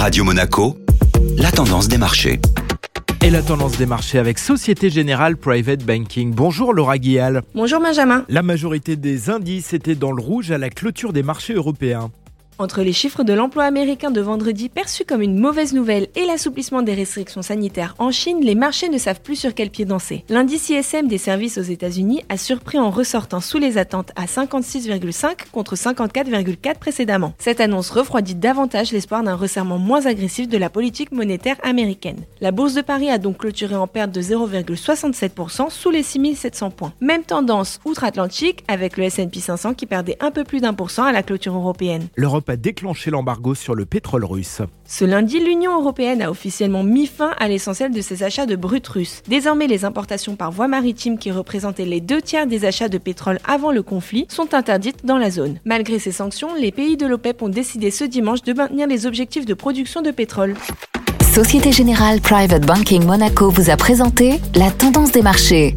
Radio Monaco, la tendance des marchés. Et la tendance des marchés avec Société Générale Private Banking. Bonjour Laura Guial. Bonjour Benjamin. La majorité des indices étaient dans le rouge à la clôture des marchés européens. Entre les chiffres de l'emploi américain de vendredi perçus comme une mauvaise nouvelle et l'assouplissement des restrictions sanitaires en Chine, les marchés ne savent plus sur quel pied danser. L'indice ISM des services aux États-Unis a surpris en ressortant sous les attentes à 56,5 contre 54,4 précédemment. Cette annonce refroidit davantage l'espoir d'un resserrement moins agressif de la politique monétaire américaine. La bourse de Paris a donc clôturé en perte de 0,67% sous les 6700 points. Même tendance outre-Atlantique avec le S&P 500 qui perdait un peu plus d'un pour cent à la clôture européenne. A déclenché l'embargo sur le pétrole russe. Ce lundi, l'Union européenne a officiellement mis fin à l'essentiel de ses achats de brut russes. Désormais, les importations par voie maritime qui représentaient les deux tiers des achats de pétrole avant le conflit sont interdites dans la zone. Malgré ces sanctions, les pays de l'OPEP ont décidé ce dimanche de maintenir les objectifs de production de pétrole. Société Générale Private Banking Monaco vous a présenté la tendance des marchés.